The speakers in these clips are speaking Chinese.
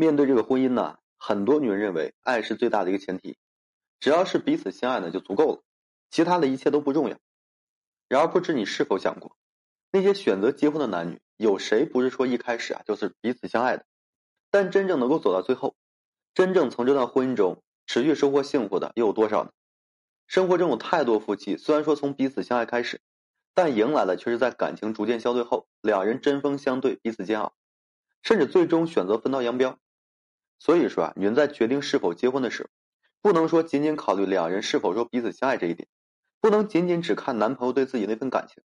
面对这个婚姻呢，很多女人认为爱是最大的一个前提，只要是彼此相爱呢就足够了，其他的一切都不重要。然而不知你是否想过，那些选择结婚的男女，有谁不是说一开始啊就是彼此相爱的？但真正能够走到最后，真正从这段婚姻中持续收获幸福的又有多少呢？生活中有太多夫妻，虽然说从彼此相爱开始，但迎来的却是在感情逐渐消退后，两人针锋相对，彼此煎熬，甚至最终选择分道扬镳。所以说啊，女人在决定是否结婚的时候，不能说仅仅考虑两人是否说彼此相爱这一点，不能仅仅只看男朋友对自己那份感情，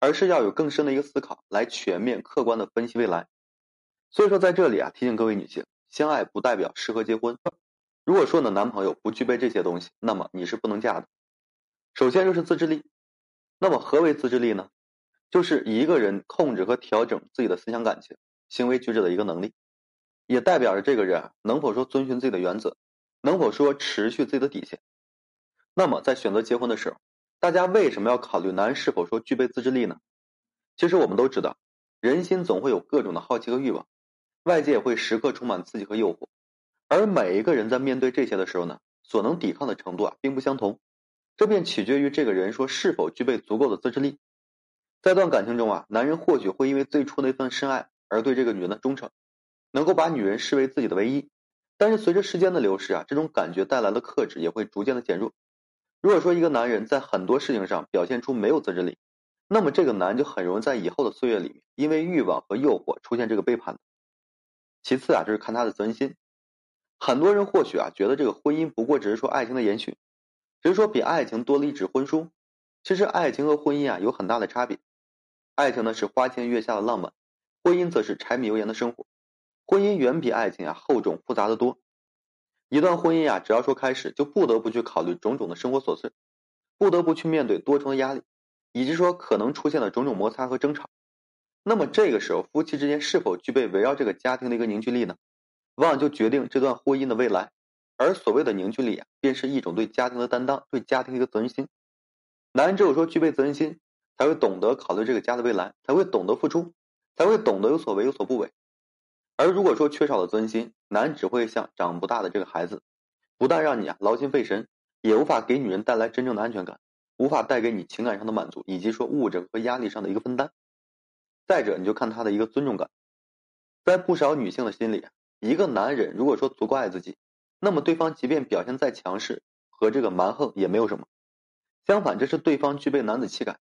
而是要有更深的一个思考，来全面客观的分析未来。所以说，在这里啊，提醒各位女性，相爱不代表适合结婚。如果说你的，男朋友不具备这些东西，那么你是不能嫁的。首先就是自制力。那么何为自制力呢？就是一个人控制和调整自己的思想感情、行为举止的一个能力。也代表着这个人能否说遵循自己的原则，能否说持续自己的底线。那么在选择结婚的时候，大家为什么要考虑男人是否说具备自制力呢？其实我们都知道，人心总会有各种的好奇和欲望，外界会时刻充满刺激和诱惑，而每一个人在面对这些的时候呢，所能抵抗的程度啊并不相同，这便取决于这个人说是否具备足够的自制力。在段感情中啊，男人或许会因为最初那份深爱而对这个女人的忠诚。能够把女人视为自己的唯一，但是随着时间的流逝啊，这种感觉带来的克制也会逐渐的减弱。如果说一个男人在很多事情上表现出没有自制力，那么这个男就很容易在以后的岁月里面，因为欲望和诱惑出现这个背叛。其次啊，就是看他的责任心。很多人或许啊觉得这个婚姻不过只是说爱情的延续，只是说比爱情多了一纸婚书。其实爱情和婚姻啊有很大的差别，爱情呢是花前月下的浪漫，婚姻则是柴米油盐的生活。婚姻远比爱情啊厚重复杂的多。一段婚姻啊，只要说开始，就不得不去考虑种种的生活琐碎，不得不去面对多重的压力，以及说可能出现的种种摩擦和争吵。那么这个时候，夫妻之间是否具备围绕这个家庭的一个凝聚力呢？往往就决定这段婚姻的未来。而所谓的凝聚力啊，便是一种对家庭的担当，对家庭的一个责任心。男人只有说具备责任心，才会懂得考虑这个家的未来，才会懂得付出，才会懂得有所为有所不为。而如果说缺少了尊心，男只会像长不大的这个孩子，不但让你啊劳心费神，也无法给女人带来真正的安全感，无法带给你情感上的满足，以及说物质和压力上的一个分担。再者，你就看他的一个尊重感，在不少女性的心里，一个男人如果说足够爱自己，那么对方即便表现再强势和这个蛮横也没有什么。相反，这是对方具备男子气概。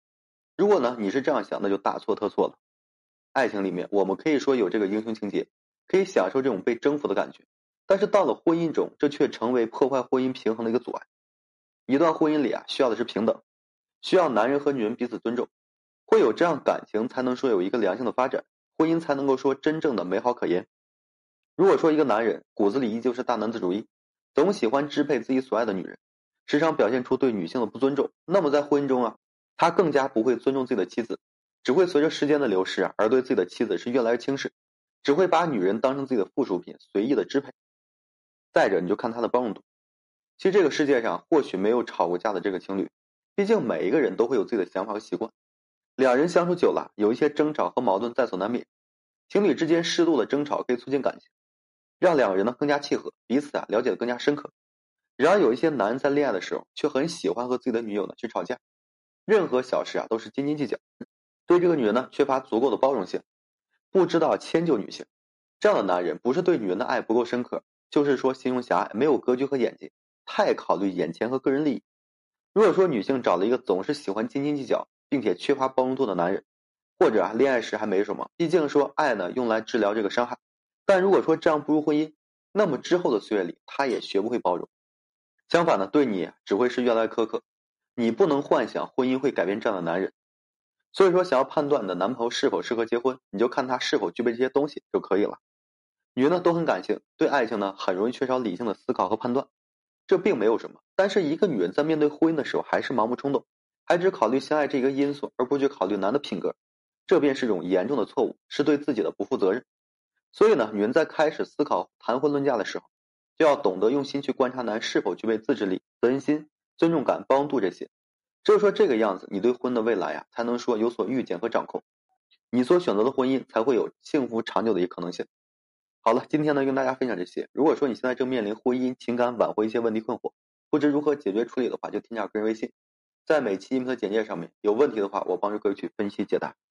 如果呢你是这样想，那就大错特错了。爱情里面，我们可以说有这个英雄情节。可以享受这种被征服的感觉，但是到了婚姻中，这却成为破坏婚姻平衡的一个阻碍。一段婚姻里啊，需要的是平等，需要男人和女人彼此尊重，会有这样感情，才能说有一个良性的发展，婚姻才能够说真正的美好可言。如果说一个男人骨子里依旧是大男子主义，总喜欢支配自己所爱的女人，时常表现出对女性的不尊重，那么在婚姻中啊，他更加不会尊重自己的妻子，只会随着时间的流逝啊，而对自己的妻子是越来越轻视。只会把女人当成自己的附属品，随意的支配。再者，你就看他的包容度。其实这个世界上或许没有吵过架的这个情侣，毕竟每一个人都会有自己的想法和习惯。两人相处久了，有一些争吵和矛盾在所难免。情侣之间适度的争吵可以促进感情，让两个人呢更加契合，彼此啊了解的更加深刻。然而有一些男人在恋爱的时候，却很喜欢和自己的女友呢去吵架，任何小事啊都是斤斤计较，对这个女人呢缺乏足够的包容性。不知道迁就女性，这样的男人不是对女人的爱不够深刻，就是说心胸狭隘，没有格局和眼界，太考虑眼前和个人利益。如果说女性找了一个总是喜欢斤斤计较，并且缺乏包容度的男人，或者啊恋爱时还没什么，毕竟说爱呢用来治疗这个伤害。但如果说这样步入婚姻，那么之后的岁月里，他也学不会包容，相反呢，对你只会是越来越苛刻。你不能幻想婚姻会改变这样的男人。所以说，想要判断你的男朋友是否适合结婚，你就看他是否具备这些东西就可以了。女人呢都很感性，对爱情呢很容易缺少理性的思考和判断，这并没有什么。但是一个女人在面对婚姻的时候，还是盲目冲动，还只考虑相爱这一个因素，而不去考虑男的品格，这便是种严重的错误，是对自己的不负责任。所以呢，女人在开始思考谈婚论嫁的时候，就要懂得用心去观察男是否具备自制力、责任心、尊重感、包容度这些。只有说这个样子，你对婚的未来呀，才能说有所预见和掌控，你所选择的婚姻才会有幸福长久的一个可能性。好了，今天呢跟大家分享这些。如果说你现在正面临婚姻、情感挽回一些问题困惑，不知如何解决处理的话，就添加个人微信，在每期音频的简介上面。有问题的话，我帮助各位去分析解答。